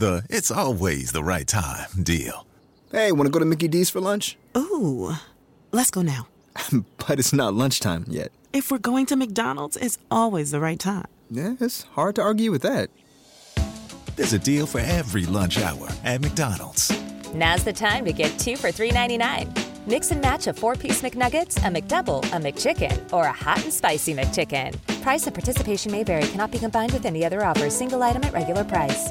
The it's always the right time deal. Hey, want to go to Mickey D's for lunch? Ooh, let's go now. but it's not lunchtime yet. If we're going to McDonald's, it's always the right time. Yeah, it's hard to argue with that. There's a deal for every lunch hour at McDonald's. Now's the time to get two for $3.99. Mix and match a four piece McNuggets, a McDouble, a McChicken, or a hot and spicy McChicken. Price and participation may vary, cannot be combined with any other offer, single item at regular price.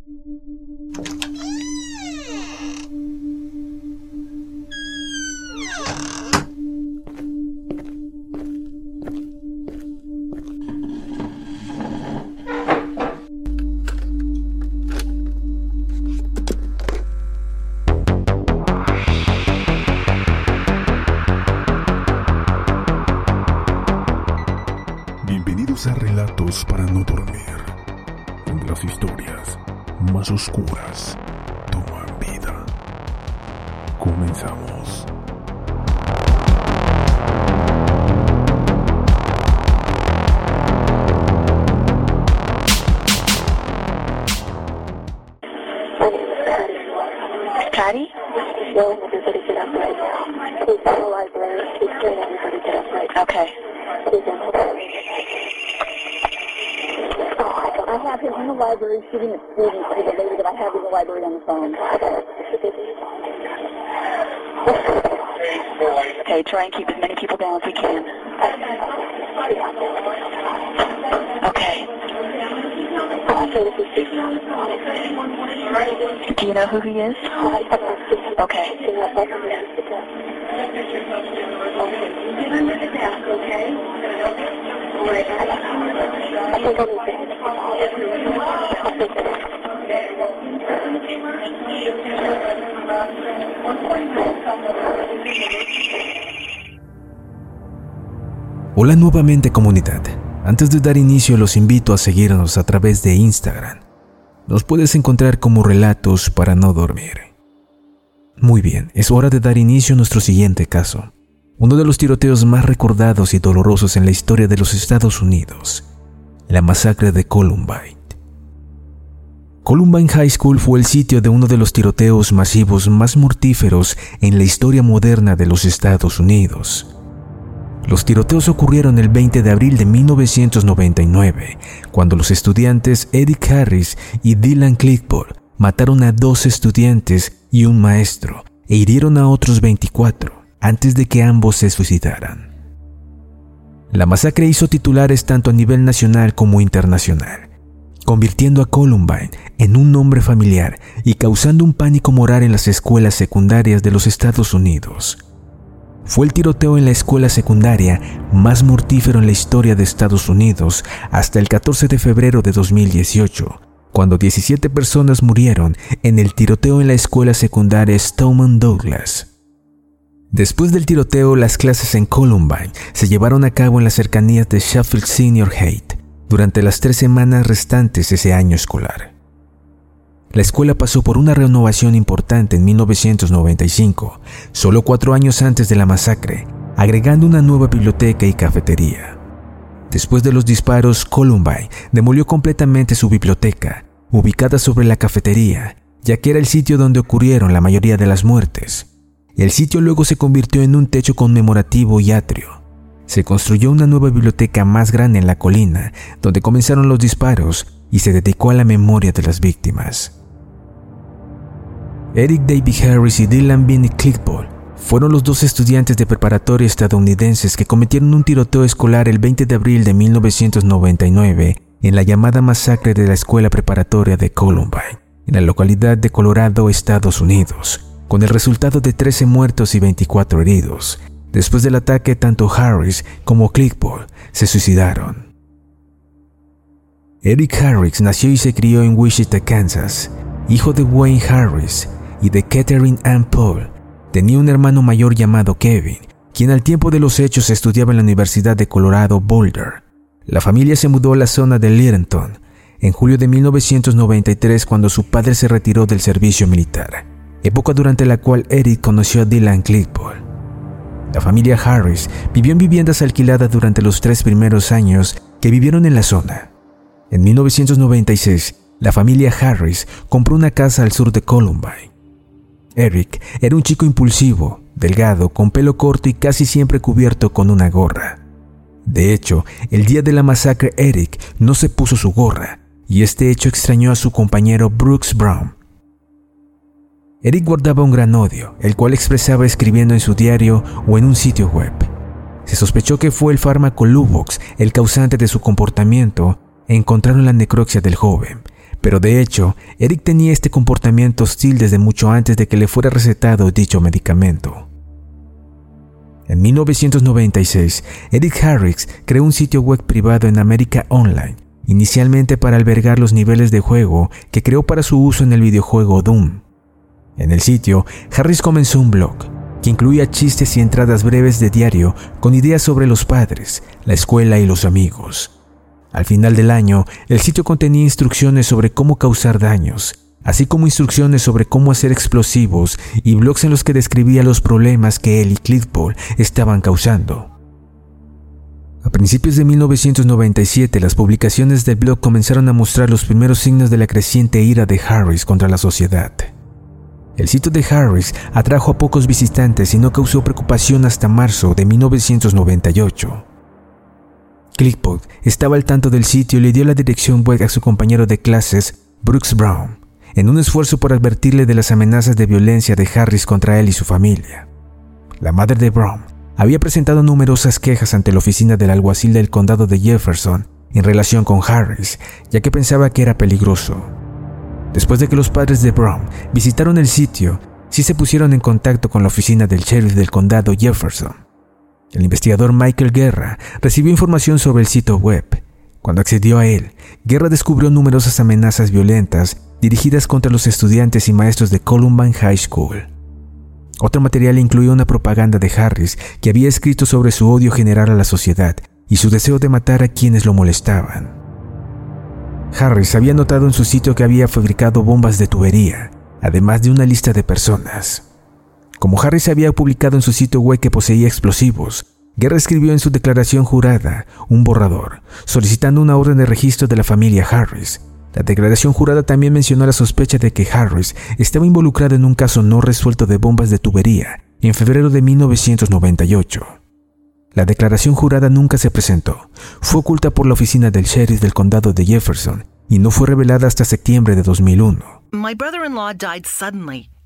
A Relatos para no dormir, donde las historias más oscuras toman vida. Comenzamos. Patty? Him in the library shooting at students for the lady that I have in the library on the phone. Okay, try and keep as many people down as we can. Okay. Do you know who he is? Okay. Hola nuevamente comunidad. Antes de dar inicio los invito a seguirnos a través de Instagram. Nos puedes encontrar como relatos para no dormir. Muy bien, es hora de dar inicio a nuestro siguiente caso. Uno de los tiroteos más recordados y dolorosos en la historia de los Estados Unidos. La masacre de Columbine. Columbine High School fue el sitio de uno de los tiroteos masivos más mortíferos en la historia moderna de los Estados Unidos. Los tiroteos ocurrieron el 20 de abril de 1999, cuando los estudiantes Eric Harris y Dylan Clickball mataron a dos estudiantes y un maestro e hirieron a otros 24 antes de que ambos se suicidaran. La masacre hizo titulares tanto a nivel nacional como internacional, convirtiendo a Columbine en un nombre familiar y causando un pánico moral en las escuelas secundarias de los Estados Unidos. Fue el tiroteo en la escuela secundaria más mortífero en la historia de Estados Unidos hasta el 14 de febrero de 2018, cuando 17 personas murieron en el tiroteo en la escuela secundaria Stoneman Douglas. Después del tiroteo, las clases en Columbine se llevaron a cabo en las cercanías de Sheffield Senior Haight durante las tres semanas restantes ese año escolar. La escuela pasó por una renovación importante en 1995, solo cuatro años antes de la masacre, agregando una nueva biblioteca y cafetería. Después de los disparos, Columbine demolió completamente su biblioteca, ubicada sobre la cafetería, ya que era el sitio donde ocurrieron la mayoría de las muertes. El sitio luego se convirtió en un techo conmemorativo y atrio. Se construyó una nueva biblioteca más grande en la colina, donde comenzaron los disparos y se dedicó a la memoria de las víctimas. Eric David Harris y Dylan Vinnie Clickball fueron los dos estudiantes de preparatoria estadounidenses que cometieron un tiroteo escolar el 20 de abril de 1999 en la llamada masacre de la escuela preparatoria de Columbine, en la localidad de Colorado, Estados Unidos, con el resultado de 13 muertos y 24 heridos. Después del ataque, tanto Harris como Clickball se suicidaron. Eric Harris nació y se crió en Wichita, Kansas, hijo de Wayne Harris y de Catherine Ann Paul. Tenía un hermano mayor llamado Kevin, quien al tiempo de los hechos estudiaba en la Universidad de Colorado Boulder. La familia se mudó a la zona de Littleton en julio de 1993 cuando su padre se retiró del servicio militar, época durante la cual Eric conoció a Dylan Clickball. La familia Harris vivió en viviendas alquiladas durante los tres primeros años que vivieron en la zona. En 1996, la familia Harris compró una casa al sur de Columbine. Eric era un chico impulsivo, delgado, con pelo corto y casi siempre cubierto con una gorra. De hecho, el día de la masacre Eric no se puso su gorra, y este hecho extrañó a su compañero Brooks Brown. Eric guardaba un gran odio, el cual expresaba escribiendo en su diario o en un sitio web. Se sospechó que fue el fármaco Luvox el causante de su comportamiento e encontraron la necropsia del joven. Pero de hecho, Eric tenía este comportamiento hostil desde mucho antes de que le fuera recetado dicho medicamento. En 1996, Eric Harris creó un sitio web privado en América Online, inicialmente para albergar los niveles de juego que creó para su uso en el videojuego Doom. En el sitio, Harris comenzó un blog que incluía chistes y entradas breves de diario con ideas sobre los padres, la escuela y los amigos. Al final del año, el sitio contenía instrucciones sobre cómo causar daños, así como instrucciones sobre cómo hacer explosivos y blogs en los que describía los problemas que él y Cliffball estaban causando. A principios de 1997, las publicaciones del blog comenzaron a mostrar los primeros signos de la creciente ira de Harris contra la sociedad. El sitio de Harris atrajo a pocos visitantes y no causó preocupación hasta marzo de 1998. Clickbot estaba al tanto del sitio y le dio la dirección web a su compañero de clases, Brooks Brown en un esfuerzo por advertirle de las amenazas de violencia de Harris contra él y su familia. La madre de Brown había presentado numerosas quejas ante la oficina del alguacil del condado de Jefferson en relación con Harris, ya que pensaba que era peligroso. Después de que los padres de Brown visitaron el sitio, sí se pusieron en contacto con la oficina del sheriff del condado Jefferson. El investigador Michael Guerra recibió información sobre el sitio web. Cuando accedió a él, Guerra descubrió numerosas amenazas violentas dirigidas contra los estudiantes y maestros de Columbine High School. Otro material incluía una propaganda de Harris que había escrito sobre su odio general a la sociedad y su deseo de matar a quienes lo molestaban. Harris había notado en su sitio que había fabricado bombas de tubería, además de una lista de personas. Como Harris había publicado en su sitio web que poseía explosivos, Guerra escribió en su declaración jurada un borrador, solicitando una orden de registro de la familia Harris, la declaración jurada también mencionó la sospecha de que Harris estaba involucrado en un caso no resuelto de bombas de tubería en febrero de 1998. La declaración jurada nunca se presentó, fue oculta por la oficina del sheriff del condado de Jefferson y no fue revelada hasta septiembre de 2001. My brother-in-law died suddenly,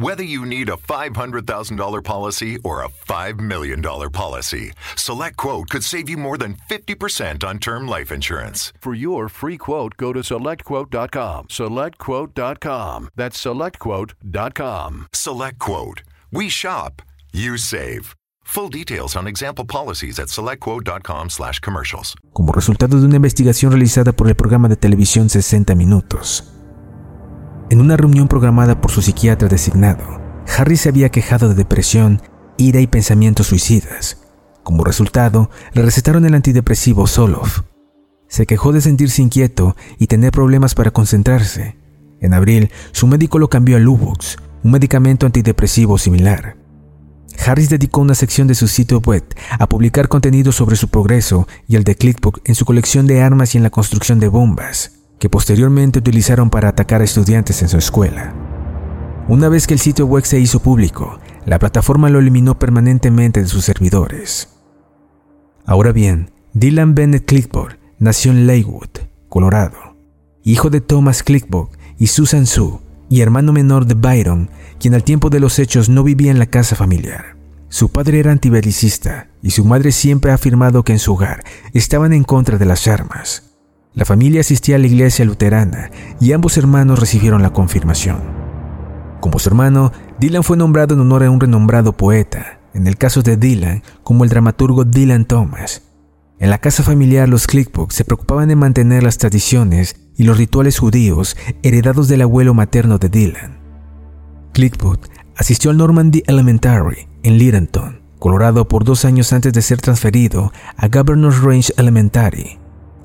Whether you need a $500,000 policy or a $5 million policy, Select Quote could save you more than 50% on term life insurance. For your free quote, go to selectquote.com. Selectquote.com. That's selectquote.com. Select Quote. We shop, you save. Full details on example policies at selectquote.com/commercials. Como resultado de una investigación realizada por el programa de televisión 60 Minutos, En una reunión programada por su psiquiatra designado, Harry se había quejado de depresión, ira y pensamientos suicidas. Como resultado, le recetaron el antidepresivo Zoloft. Se quejó de sentirse inquieto y tener problemas para concentrarse. En abril, su médico lo cambió a Luvox, un medicamento antidepresivo similar. Harris dedicó una sección de su sitio web a publicar contenido sobre su progreso y el de Clickbook en su colección de armas y en la construcción de bombas que posteriormente utilizaron para atacar a estudiantes en su escuela. Una vez que el sitio web se hizo público, la plataforma lo eliminó permanentemente de sus servidores. Ahora bien, Dylan Bennett Clickboard nació en Lakewood, Colorado, hijo de Thomas Clickboard y Susan Sue, y hermano menor de Byron, quien al tiempo de los hechos no vivía en la casa familiar. Su padre era antibelicista y su madre siempre ha afirmado que en su hogar estaban en contra de las armas. La familia asistía a la iglesia luterana y ambos hermanos recibieron la confirmación. Como su hermano, Dylan fue nombrado en honor a un renombrado poeta, en el caso de Dylan, como el dramaturgo Dylan Thomas. En la casa familiar los Clickbook se preocupaban de mantener las tradiciones y los rituales judíos heredados del abuelo materno de Dylan. Clickbook asistió al Normandy Elementary en Littleton, Colorado por dos años antes de ser transferido a Governor's Range Elementary.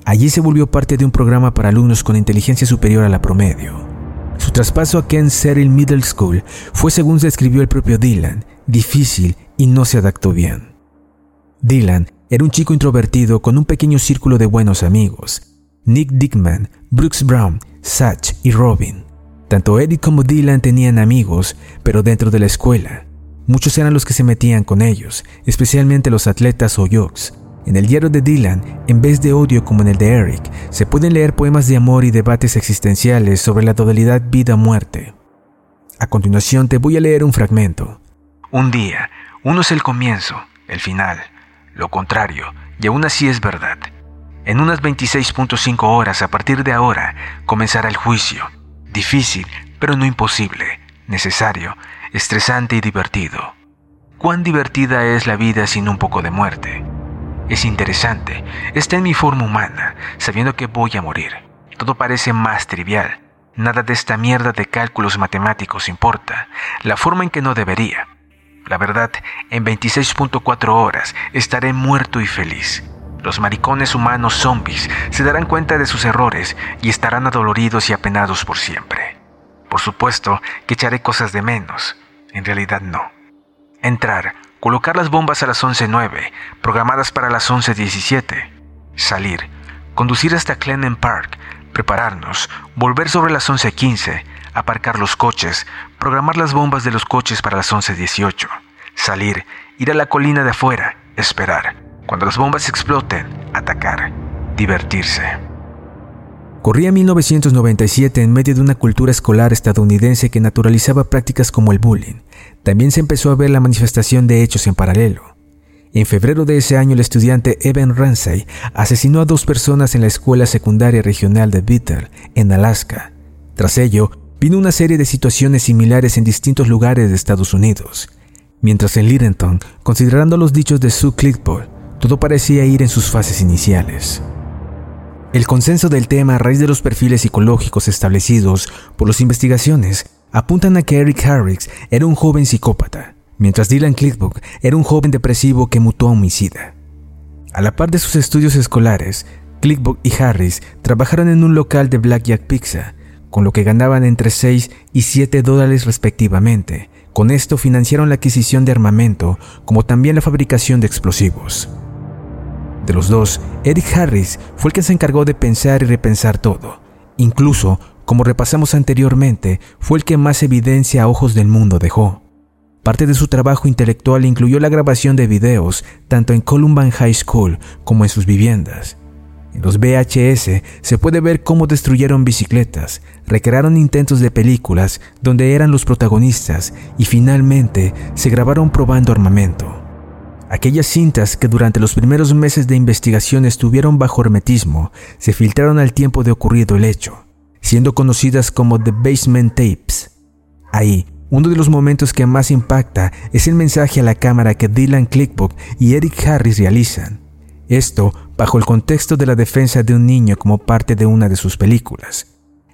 Allí se volvió parte de un programa para alumnos con inteligencia superior a la promedio. Su traspaso a Ken Cyril Middle School fue, según se escribió el propio Dylan, difícil y no se adaptó bien. Dylan era un chico introvertido con un pequeño círculo de buenos amigos. Nick Dickman, Brooks Brown, Satch y Robin. Tanto Eddie como Dylan tenían amigos, pero dentro de la escuela. Muchos eran los que se metían con ellos, especialmente los atletas o jocks. En el diario de Dylan, en vez de odio como en el de Eric, se pueden leer poemas de amor y debates existenciales sobre la totalidad vida-muerte. A continuación te voy a leer un fragmento. Un día, uno es el comienzo, el final, lo contrario, y aún así es verdad. En unas 26.5 horas a partir de ahora comenzará el juicio. Difícil, pero no imposible, necesario, estresante y divertido. ¿Cuán divertida es la vida sin un poco de muerte? Es interesante, está en mi forma humana, sabiendo que voy a morir. Todo parece más trivial. Nada de esta mierda de cálculos matemáticos importa, la forma en que no debería. La verdad, en 26.4 horas estaré muerto y feliz. Los maricones humanos zombies se darán cuenta de sus errores y estarán adoloridos y apenados por siempre. Por supuesto que echaré cosas de menos. En realidad no. Entrar, colocar las bombas a las 11.09, programadas para las 11.17. Salir, conducir hasta Clennon Park, prepararnos, volver sobre las 11.15, aparcar los coches, programar las bombas de los coches para las 11.18, salir, ir a la colina de afuera, esperar. Cuando las bombas exploten, atacar, divertirse. Corría 1997 en medio de una cultura escolar estadounidense que naturalizaba prácticas como el bullying. También se empezó a ver la manifestación de hechos en paralelo. En febrero de ese año, el estudiante Evan Ramsey asesinó a dos personas en la escuela secundaria regional de Bethel, en Alaska. Tras ello, vino una serie de situaciones similares en distintos lugares de Estados Unidos. Mientras en Littleton, considerando los dichos de Sue Clickball, todo parecía ir en sus fases iniciales. El consenso del tema a raíz de los perfiles psicológicos establecidos por las investigaciones apuntan a que Eric Harris era un joven psicópata, mientras Dylan Clickbook era un joven depresivo que mutó a homicida. A la par de sus estudios escolares, Clickbook y Harris trabajaron en un local de Blackjack Pizza con lo que ganaban entre 6 y 7 dólares respectivamente. Con esto financiaron la adquisición de armamento, como también la fabricación de explosivos. De los dos, Eric Harris fue el que se encargó de pensar y repensar todo. Incluso, como repasamos anteriormente, fue el que más evidencia a ojos del mundo dejó. Parte de su trabajo intelectual incluyó la grabación de videos tanto en Columbine High School como en sus viviendas. En los VHS se puede ver cómo destruyeron bicicletas, recrearon intentos de películas donde eran los protagonistas y finalmente se grabaron probando armamento. Aquellas cintas que durante los primeros meses de investigación estuvieron bajo hermetismo se filtraron al tiempo de ocurrido el hecho, siendo conocidas como The Basement Tapes. Ahí, uno de los momentos que más impacta es el mensaje a la cámara que Dylan Clickbook y Eric Harris realizan. Esto bajo el contexto de la defensa de un niño como parte de una de sus películas.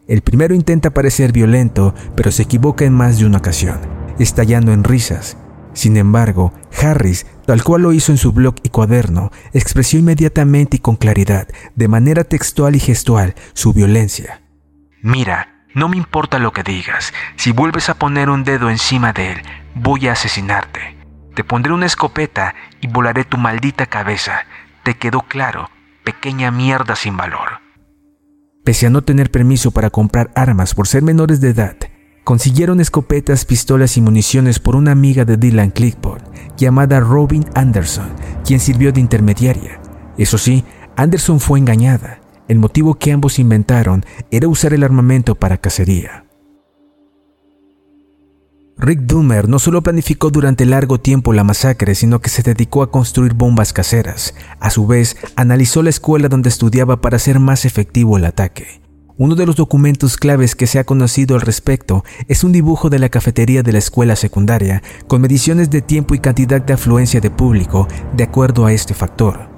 El primero intenta parecer violento, pero se equivoca en más de una ocasión, estallando en risas. Sin embargo, Harris, tal cual lo hizo en su blog y cuaderno, expresó inmediatamente y con claridad, de manera textual y gestual, su violencia. Mira, no me importa lo que digas, si vuelves a poner un dedo encima de él, voy a asesinarte. Te pondré una escopeta y volaré tu maldita cabeza. Te quedó claro, pequeña mierda sin valor. Pese a no tener permiso para comprar armas por ser menores de edad, consiguieron escopetas, pistolas y municiones por una amiga de Dylan Clickport, llamada Robin Anderson, quien sirvió de intermediaria. Eso sí, Anderson fue engañada. El motivo que ambos inventaron era usar el armamento para cacería. Rick Doomer no solo planificó durante largo tiempo la masacre, sino que se dedicó a construir bombas caseras. A su vez, analizó la escuela donde estudiaba para hacer más efectivo el ataque. Uno de los documentos claves que se ha conocido al respecto es un dibujo de la cafetería de la escuela secundaria, con mediciones de tiempo y cantidad de afluencia de público de acuerdo a este factor.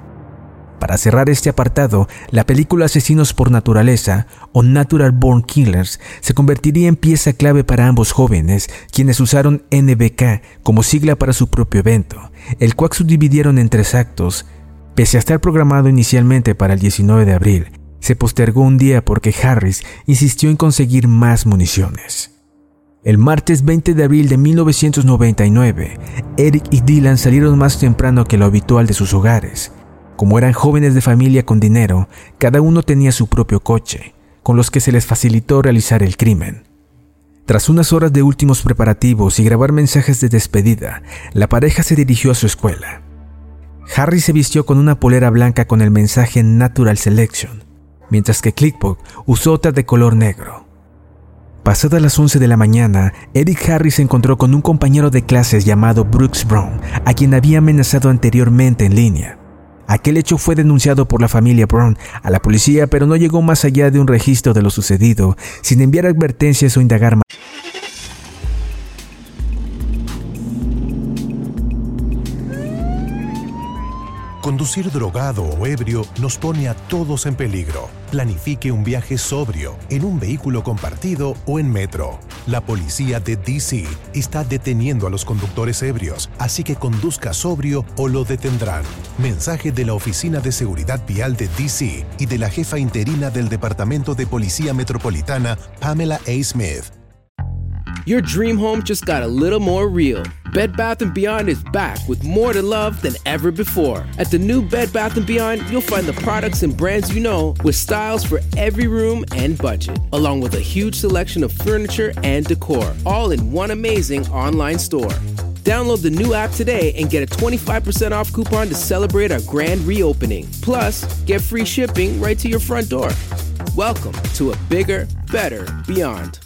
Para cerrar este apartado, la película Asesinos por Naturaleza o Natural Born Killers se convertiría en pieza clave para ambos jóvenes, quienes usaron NBK como sigla para su propio evento, el cual subdividieron en tres actos. Pese a estar programado inicialmente para el 19 de abril, se postergó un día porque Harris insistió en conseguir más municiones. El martes 20 de abril de 1999, Eric y Dylan salieron más temprano que lo habitual de sus hogares. Como eran jóvenes de familia con dinero, cada uno tenía su propio coche, con los que se les facilitó realizar el crimen. Tras unas horas de últimos preparativos y grabar mensajes de despedida, la pareja se dirigió a su escuela. Harry se vistió con una polera blanca con el mensaje Natural Selection, mientras que Clickbook usó otra de color negro. Pasadas las 11 de la mañana, Eric Harry se encontró con un compañero de clases llamado Brooks Brown, a quien había amenazado anteriormente en línea. Aquel hecho fue denunciado por la familia Brown a la policía, pero no llegó más allá de un registro de lo sucedido, sin enviar advertencias o indagar más. Conducir drogado o ebrio nos pone a todos en peligro. Planifique un viaje sobrio, en un vehículo compartido o en metro. La policía de DC está deteniendo a los conductores ebrios, así que conduzca sobrio o lo detendrán. Mensaje de la Oficina de Seguridad Vial de DC y de la jefa interina del Departamento de Policía Metropolitana, Pamela A. Smith. Your dream home just got a little more real. Bed Bath & Beyond is back with more to love than ever before. At the new Bed Bath & Beyond, you'll find the products and brands you know with styles for every room and budget, along with a huge selection of furniture and decor, all in one amazing online store. Download the new app today and get a 25% off coupon to celebrate our grand reopening. Plus, get free shipping right to your front door. Welcome to a bigger, better Beyond.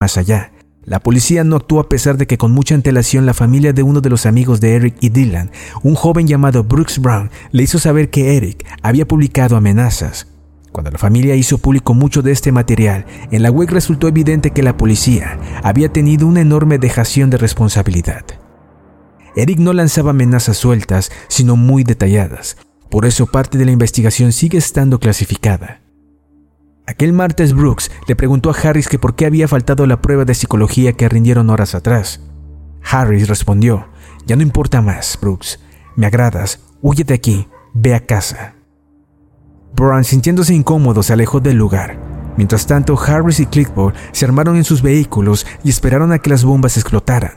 Más allá, la policía no actuó a pesar de que con mucha antelación la familia de uno de los amigos de Eric y Dylan, un joven llamado Brooks Brown, le hizo saber que Eric había publicado amenazas. Cuando la familia hizo público mucho de este material, en la web resultó evidente que la policía había tenido una enorme dejación de responsabilidad. Eric no lanzaba amenazas sueltas, sino muy detalladas. Por eso parte de la investigación sigue estando clasificada. Aquel martes Brooks le preguntó a Harris que por qué había faltado la prueba de psicología que rindieron horas atrás. Harris respondió, ya no importa más, Brooks, me agradas, huye de aquí, ve a casa. Brown, sintiéndose incómodo, se alejó del lugar. Mientras tanto, Harris y Clickboard se armaron en sus vehículos y esperaron a que las bombas explotaran.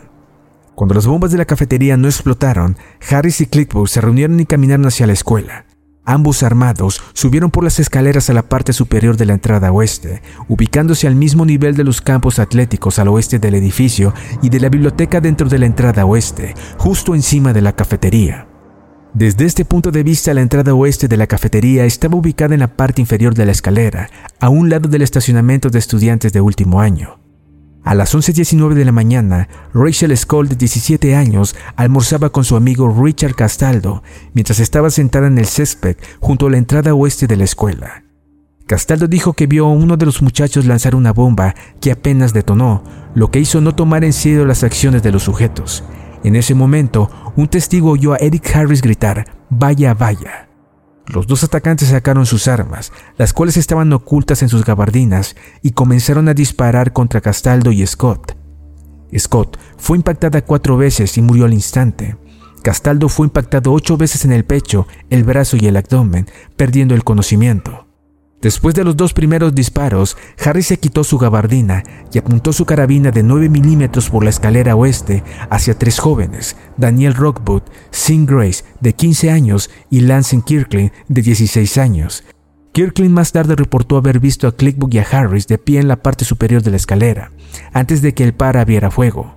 Cuando las bombas de la cafetería no explotaron, Harris y Clickboard se reunieron y caminaron hacia la escuela. Ambos armados subieron por las escaleras a la parte superior de la entrada oeste, ubicándose al mismo nivel de los campos atléticos al oeste del edificio y de la biblioteca dentro de la entrada oeste, justo encima de la cafetería. Desde este punto de vista, la entrada oeste de la cafetería estaba ubicada en la parte inferior de la escalera, a un lado del estacionamiento de estudiantes de último año. A las 11.19 de la mañana, Rachel Skoll, de 17 años, almorzaba con su amigo Richard Castaldo mientras estaba sentada en el césped junto a la entrada oeste de la escuela. Castaldo dijo que vio a uno de los muchachos lanzar una bomba que apenas detonó, lo que hizo no tomar en serio las acciones de los sujetos. En ese momento, un testigo oyó a Eric Harris gritar, vaya, vaya. Los dos atacantes sacaron sus armas, las cuales estaban ocultas en sus gabardinas, y comenzaron a disparar contra Castaldo y Scott. Scott fue impactada cuatro veces y murió al instante. Castaldo fue impactado ocho veces en el pecho, el brazo y el abdomen, perdiendo el conocimiento. Después de los dos primeros disparos, Harry se quitó su gabardina y apuntó su carabina de 9 milímetros por la escalera oeste hacia tres jóvenes, Daniel Rockwood, Sin Grace, de 15 años, y Lance Kirkland, de 16 años. Kirkland más tarde reportó haber visto a Clickbook y a Harris de pie en la parte superior de la escalera, antes de que el par abriera fuego.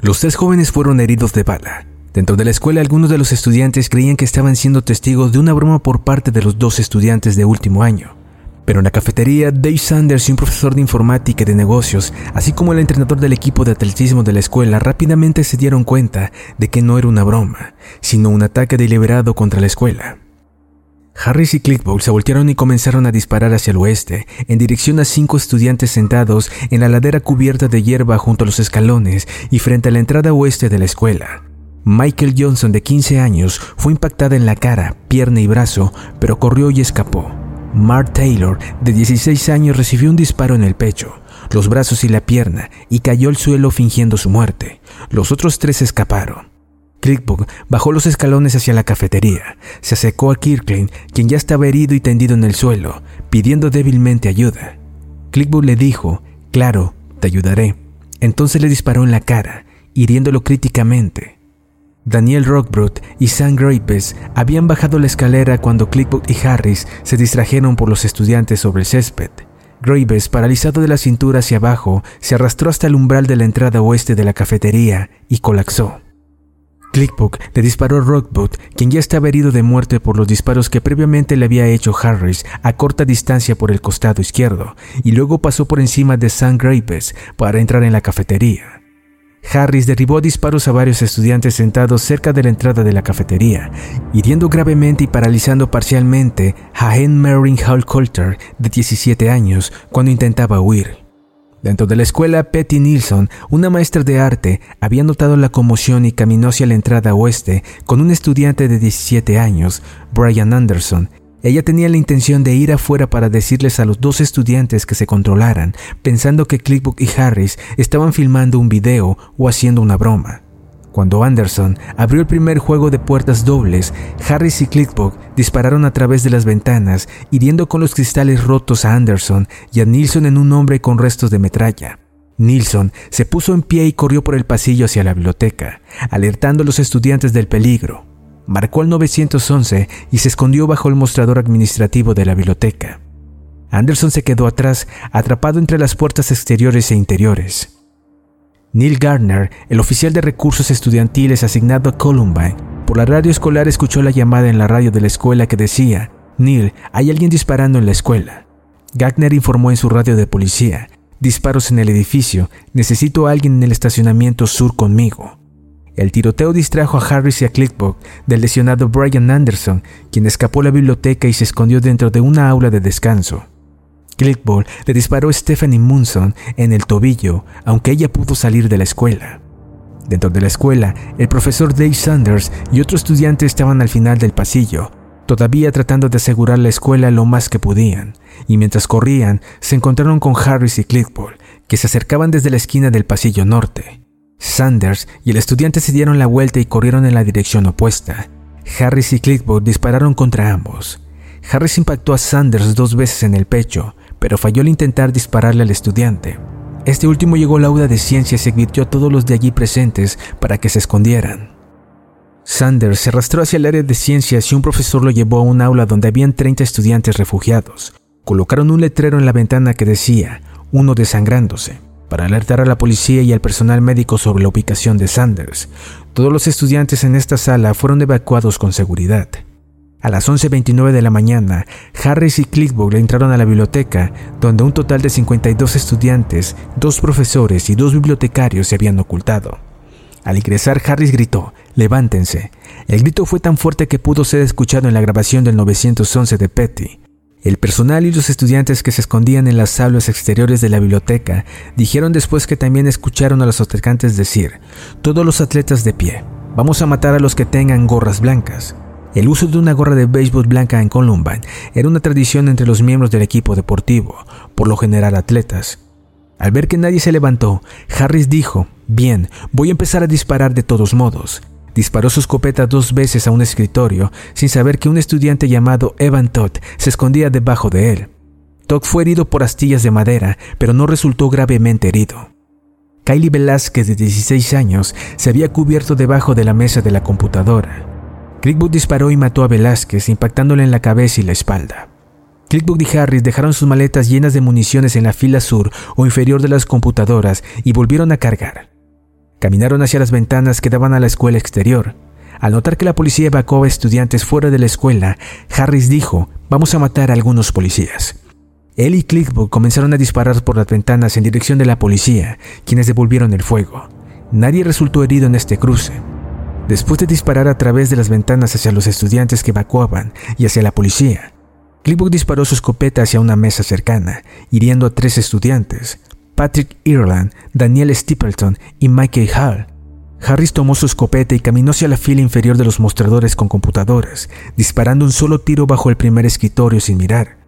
Los tres jóvenes fueron heridos de bala. Dentro de la escuela algunos de los estudiantes creían que estaban siendo testigos de una broma por parte de los dos estudiantes de último año. Pero en la cafetería, Dave Sanders y un profesor de informática y de negocios, así como el entrenador del equipo de atletismo de la escuela, rápidamente se dieron cuenta de que no era una broma, sino un ataque deliberado contra la escuela. Harris y Clickball se voltearon y comenzaron a disparar hacia el oeste, en dirección a cinco estudiantes sentados en la ladera cubierta de hierba junto a los escalones y frente a la entrada oeste de la escuela. Michael Johnson, de 15 años, fue impactada en la cara, pierna y brazo, pero corrió y escapó. Mark Taylor, de 16 años, recibió un disparo en el pecho, los brazos y la pierna y cayó al suelo fingiendo su muerte. Los otros tres escaparon. Clickbook bajó los escalones hacia la cafetería. Se acercó a Kirkland, quien ya estaba herido y tendido en el suelo, pidiendo débilmente ayuda. Clickbook le dijo, claro, te ayudaré. Entonces le disparó en la cara, hiriéndolo críticamente. Daniel Rockbrot y Sam Grapes habían bajado la escalera cuando Clickbook y Harris se distrajeron por los estudiantes sobre el césped. Graves, paralizado de la cintura hacia abajo, se arrastró hasta el umbral de la entrada oeste de la cafetería y colapsó. Clickbook le disparó a Rockboot, quien ya estaba herido de muerte por los disparos que previamente le había hecho Harris a corta distancia por el costado izquierdo, y luego pasó por encima de Sam Graves para entrar en la cafetería. Harris derribó disparos a varios estudiantes sentados cerca de la entrada de la cafetería, hiriendo gravemente y paralizando parcialmente a Henry Merrin Hall Coulter, de 17 años, cuando intentaba huir. Dentro de la escuela, Petty Nilsson, una maestra de arte, había notado la conmoción y caminó hacia la entrada oeste con un estudiante de 17 años, Brian Anderson, ella tenía la intención de ir afuera para decirles a los dos estudiantes que se controlaran, pensando que Clickbook y Harris estaban filmando un video o haciendo una broma. Cuando Anderson abrió el primer juego de puertas dobles, Harris y Clickbook dispararon a través de las ventanas, hiriendo con los cristales rotos a Anderson y a Nilsson en un hombre con restos de metralla. Nilsson se puso en pie y corrió por el pasillo hacia la biblioteca, alertando a los estudiantes del peligro marcó el 911 y se escondió bajo el mostrador administrativo de la biblioteca. Anderson se quedó atrás, atrapado entre las puertas exteriores e interiores. Neil Gardner, el oficial de recursos estudiantiles asignado a Columbine, por la radio escolar escuchó la llamada en la radio de la escuela que decía, Neil, hay alguien disparando en la escuela. Gardner informó en su radio de policía, disparos en el edificio, necesito a alguien en el estacionamiento sur conmigo. El tiroteo distrajo a Harris y a Clickbook del lesionado Brian Anderson, quien escapó a la biblioteca y se escondió dentro de una aula de descanso. Clickball le disparó a Stephanie Munson en el tobillo, aunque ella pudo salir de la escuela. Dentro de la escuela, el profesor Dave Sanders y otro estudiante estaban al final del pasillo, todavía tratando de asegurar la escuela lo más que podían, y mientras corrían, se encontraron con Harris y Clickball, que se acercaban desde la esquina del pasillo norte. Sanders y el estudiante se dieron la vuelta y corrieron en la dirección opuesta. Harris y Clickboard dispararon contra ambos. Harris impactó a Sanders dos veces en el pecho, pero falló al intentar dispararle al estudiante. Este último llegó al aula de ciencias y advirtió a todos los de allí presentes para que se escondieran. Sanders se arrastró hacia el área de ciencias y un profesor lo llevó a un aula donde habían 30 estudiantes refugiados. Colocaron un letrero en la ventana que decía, uno desangrándose para alertar a la policía y al personal médico sobre la ubicación de Sanders. Todos los estudiantes en esta sala fueron evacuados con seguridad. A las 11.29 de la mañana, Harris y Clickbook entraron a la biblioteca, donde un total de 52 estudiantes, dos profesores y dos bibliotecarios se habían ocultado. Al ingresar, Harris gritó, levántense. El grito fue tan fuerte que pudo ser escuchado en la grabación del 911 de Petty. El personal y los estudiantes que se escondían en las aulas exteriores de la biblioteca dijeron después que también escucharon a los atacantes decir, todos los atletas de pie, vamos a matar a los que tengan gorras blancas. El uso de una gorra de béisbol blanca en Columbine era una tradición entre los miembros del equipo deportivo, por lo general atletas. Al ver que nadie se levantó, Harris dijo, bien, voy a empezar a disparar de todos modos. Disparó su escopeta dos veces a un escritorio sin saber que un estudiante llamado Evan Todd se escondía debajo de él. Todd fue herido por astillas de madera, pero no resultó gravemente herido. Kylie Velázquez, de 16 años, se había cubierto debajo de la mesa de la computadora. Clickbook disparó y mató a Velázquez, impactándole en la cabeza y la espalda. Clickbook y Harris dejaron sus maletas llenas de municiones en la fila sur o inferior de las computadoras y volvieron a cargar. Caminaron hacia las ventanas que daban a la escuela exterior. Al notar que la policía evacuaba estudiantes fuera de la escuela, Harris dijo, vamos a matar a algunos policías. Él y Clickbook comenzaron a disparar por las ventanas en dirección de la policía, quienes devolvieron el fuego. Nadie resultó herido en este cruce. Después de disparar a través de las ventanas hacia los estudiantes que evacuaban y hacia la policía, Clickbook disparó su escopeta hacia una mesa cercana, hiriendo a tres estudiantes, Patrick Ireland, Daniel Stapleton y Michael Hall. Harris tomó su escopeta y caminó hacia la fila inferior de los mostradores con computadoras, disparando un solo tiro bajo el primer escritorio sin mirar.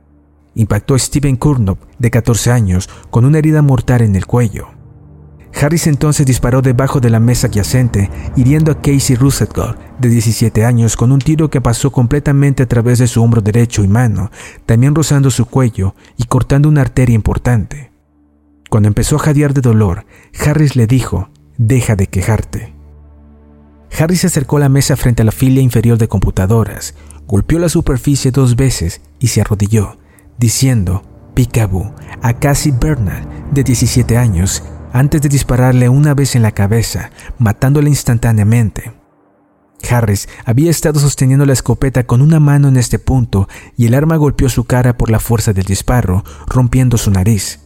Impactó a Steven Kurnop, de 14 años, con una herida mortal en el cuello. Harris entonces disparó debajo de la mesa adyacente, hiriendo a Casey Rusetgard, de 17 años, con un tiro que pasó completamente a través de su hombro derecho y mano, también rozando su cuello y cortando una arteria importante. Cuando empezó a jadear de dolor, Harris le dijo, deja de quejarte. Harris se acercó a la mesa frente a la fila inferior de computadoras, golpeó la superficie dos veces y se arrodilló, diciendo, Picaboo, a Cassie Bernal, de 17 años, antes de dispararle una vez en la cabeza, matándole instantáneamente. Harris había estado sosteniendo la escopeta con una mano en este punto y el arma golpeó su cara por la fuerza del disparo, rompiendo su nariz.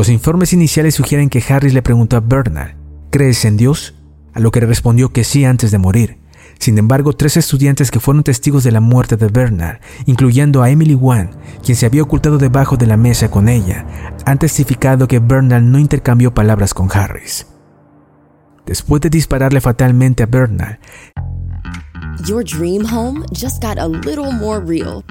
Los informes iniciales sugieren que Harris le preguntó a Bernal, ¿crees en Dios? A lo que le respondió que sí antes de morir. Sin embargo, tres estudiantes que fueron testigos de la muerte de Bernard, incluyendo a Emily Wan, quien se había ocultado debajo de la mesa con ella, han testificado que Bernard no intercambió palabras con Harris. Después de dispararle fatalmente a Bernard, Your dream home just got a little more real.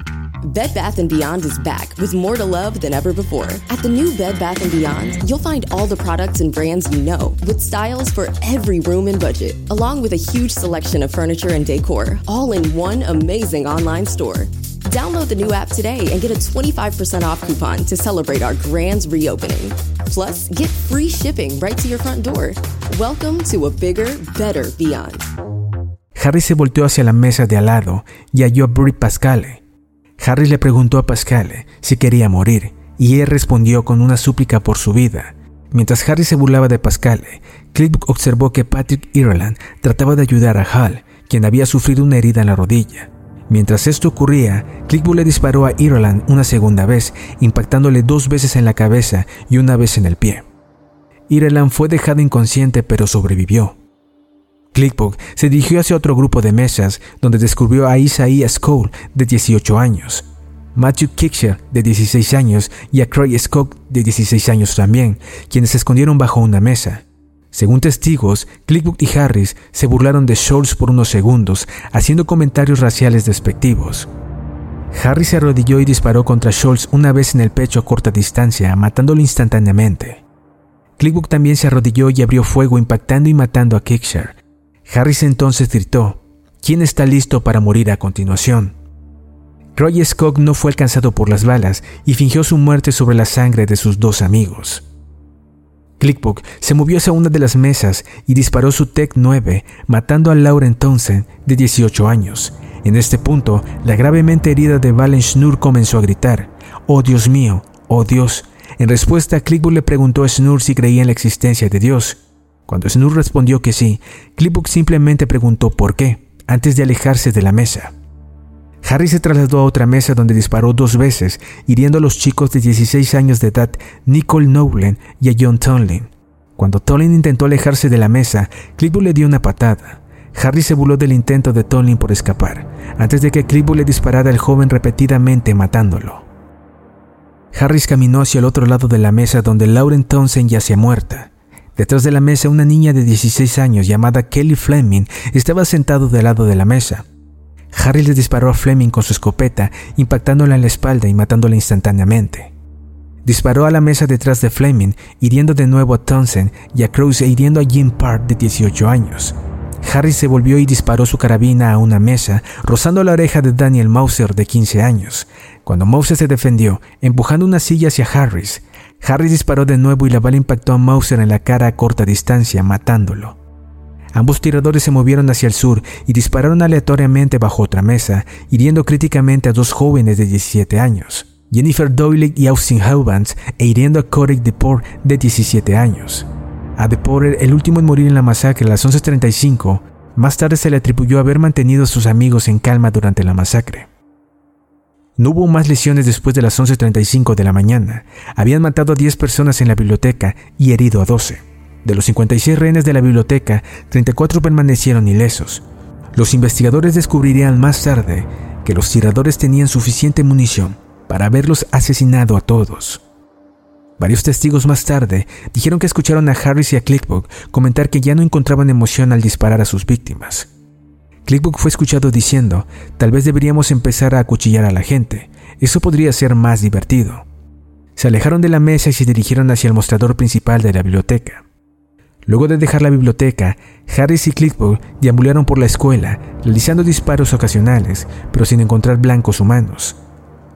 Bed Bath & Beyond is back with more to love than ever before. At the new Bed Bath & Beyond, you'll find all the products and brands you know, with styles for every room and budget, along with a huge selection of furniture and decor, all in one amazing online store. Download the new app today and get a 25% off coupon to celebrate our grand reopening. Plus, get free shipping right to your front door. Welcome to a bigger, better Beyond. Harry se volteó hacia la mesa de al lado y halló a Brie Pascale, Harry le preguntó a Pascal si quería morir, y él respondió con una súplica por su vida. Mientras Harry se burlaba de Pascal, Cliff observó que Patrick Ireland trataba de ayudar a Hal, quien había sufrido una herida en la rodilla. Mientras esto ocurría, Clickbuck le disparó a Ireland una segunda vez, impactándole dos veces en la cabeza y una vez en el pie. Ireland fue dejado inconsciente pero sobrevivió. Clickbook se dirigió hacia otro grupo de mesas donde descubrió a Isaiah Cole, de 18 años, Matthew Kicksher, de 16 años, y a Craig Scott, de 16 años también, quienes se escondieron bajo una mesa. Según testigos, Clickbook y Harris se burlaron de Schultz por unos segundos, haciendo comentarios raciales despectivos. Harris se arrodilló y disparó contra Schultz una vez en el pecho a corta distancia, matándolo instantáneamente. Clickbook también se arrodilló y abrió fuego impactando y matando a Kicksher, Harris entonces gritó, ¿quién está listo para morir a continuación? Roy Scott no fue alcanzado por las balas y fingió su muerte sobre la sangre de sus dos amigos. Clickbook se movió hacia una de las mesas y disparó su Tech 9, matando a Lauren Townsend, de 18 años. En este punto, la gravemente herida de Valen Schnur comenzó a gritar, ¡Oh Dios mío! ¡Oh Dios! En respuesta, Clickbook le preguntó a Schnur si creía en la existencia de Dios. Cuando Snur respondió que sí, Clipbook simplemente preguntó por qué, antes de alejarse de la mesa. Harry se trasladó a otra mesa donde disparó dos veces, hiriendo a los chicos de 16 años de edad, Nicole Nowlen y a John Tonlin. Cuando Tonlin intentó alejarse de la mesa, Clipbook le dio una patada. Harry se burló del intento de Tonlin por escapar, antes de que Clipbook le disparara al joven repetidamente matándolo. Harris caminó hacia el otro lado de la mesa donde Lauren Townsend yacía muerta. Detrás de la mesa, una niña de 16 años llamada Kelly Fleming estaba sentado del lado de la mesa. Harry le disparó a Fleming con su escopeta, impactándola en la espalda y matándola instantáneamente. Disparó a la mesa detrás de Fleming, hiriendo de nuevo a Townsend y a Cruz e hiriendo a Jim Park de 18 años. Harry se volvió y disparó su carabina a una mesa, rozando la oreja de Daniel Mauser de 15 años. Cuando Mauser se defendió, empujando una silla hacia Harris, Harry disparó de nuevo y la bala impactó a Mauser en la cara a corta distancia, matándolo. Ambos tiradores se movieron hacia el sur y dispararon aleatoriamente bajo otra mesa, hiriendo críticamente a dos jóvenes de 17 años, Jennifer Doyle y Austin Howbands, e hiriendo a Corey DePore de 17 años. A DePore, el último en morir en la masacre a las 11.35, más tarde se le atribuyó haber mantenido a sus amigos en calma durante la masacre. No hubo más lesiones después de las 11.35 de la mañana. Habían matado a 10 personas en la biblioteca y herido a 12. De los 56 rehenes de la biblioteca, 34 permanecieron ilesos. Los investigadores descubrirían más tarde que los tiradores tenían suficiente munición para haberlos asesinado a todos. Varios testigos más tarde dijeron que escucharon a Harris y a Clickbook comentar que ya no encontraban emoción al disparar a sus víctimas. Clickbook fue escuchado diciendo, tal vez deberíamos empezar a acuchillar a la gente, eso podría ser más divertido. Se alejaron de la mesa y se dirigieron hacia el mostrador principal de la biblioteca. Luego de dejar la biblioteca, Harris y Clickball deambularon por la escuela, realizando disparos ocasionales, pero sin encontrar blancos humanos.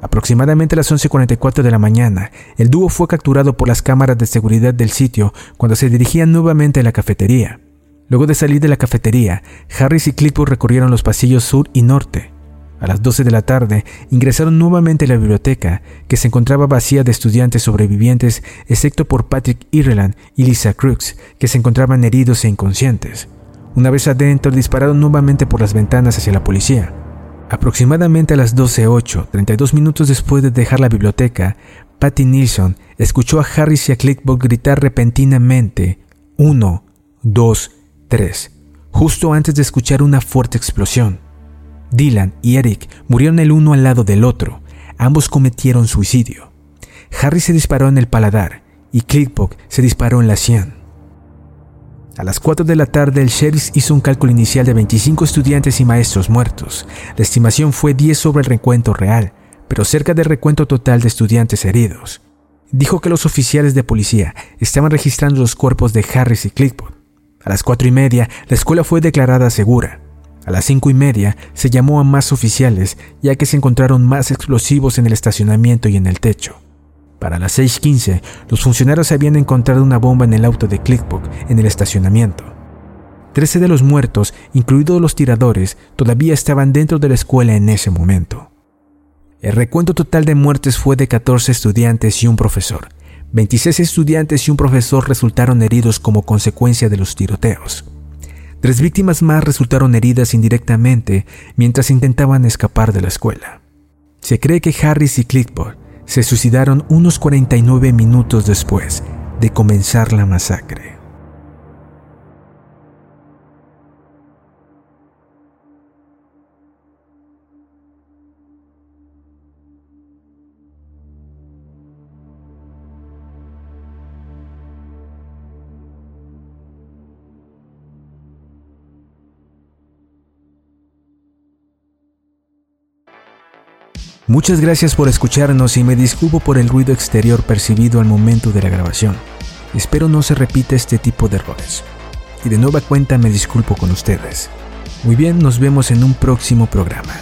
Aproximadamente a las 11.44 de la mañana, el dúo fue capturado por las cámaras de seguridad del sitio cuando se dirigían nuevamente a la cafetería. Luego de salir de la cafetería, Harris y Clickball recorrieron los pasillos sur y norte. A las 12 de la tarde ingresaron nuevamente a la biblioteca, que se encontraba vacía de estudiantes sobrevivientes, excepto por Patrick Ireland y Lisa Crooks, que se encontraban heridos e inconscientes. Una vez adentro, dispararon nuevamente por las ventanas hacia la policía. Aproximadamente a las 12.08, 32 minutos después de dejar la biblioteca, Patty Nilsson escuchó a Harris y a Clickball gritar repentinamente: 1, 2, 3, justo antes de escuchar una fuerte explosión. Dylan y Eric murieron el uno al lado del otro. Ambos cometieron suicidio. Harry se disparó en el paladar y Clickbook se disparó en la sien. A las 4 de la tarde el sheriff hizo un cálculo inicial de 25 estudiantes y maestros muertos. La estimación fue 10 sobre el recuento real, pero cerca del recuento total de estudiantes heridos. Dijo que los oficiales de policía estaban registrando los cuerpos de Harris y Clickbook. A las cuatro y media, la escuela fue declarada segura. A las cinco y media se llamó a más oficiales ya que se encontraron más explosivos en el estacionamiento y en el techo. Para las 6.15, los funcionarios habían encontrado una bomba en el auto de Clickbook en el estacionamiento. Trece de los muertos, incluidos los tiradores, todavía estaban dentro de la escuela en ese momento. El recuento total de muertes fue de 14 estudiantes y un profesor. 26 estudiantes y un profesor resultaron heridos como consecuencia de los tiroteos. Tres víctimas más resultaron heridas indirectamente mientras intentaban escapar de la escuela. Se cree que Harris y Clickboard se suicidaron unos 49 minutos después de comenzar la masacre. Muchas gracias por escucharnos y me disculpo por el ruido exterior percibido al momento de la grabación. Espero no se repita este tipo de errores. Y de nueva cuenta me disculpo con ustedes. Muy bien, nos vemos en un próximo programa.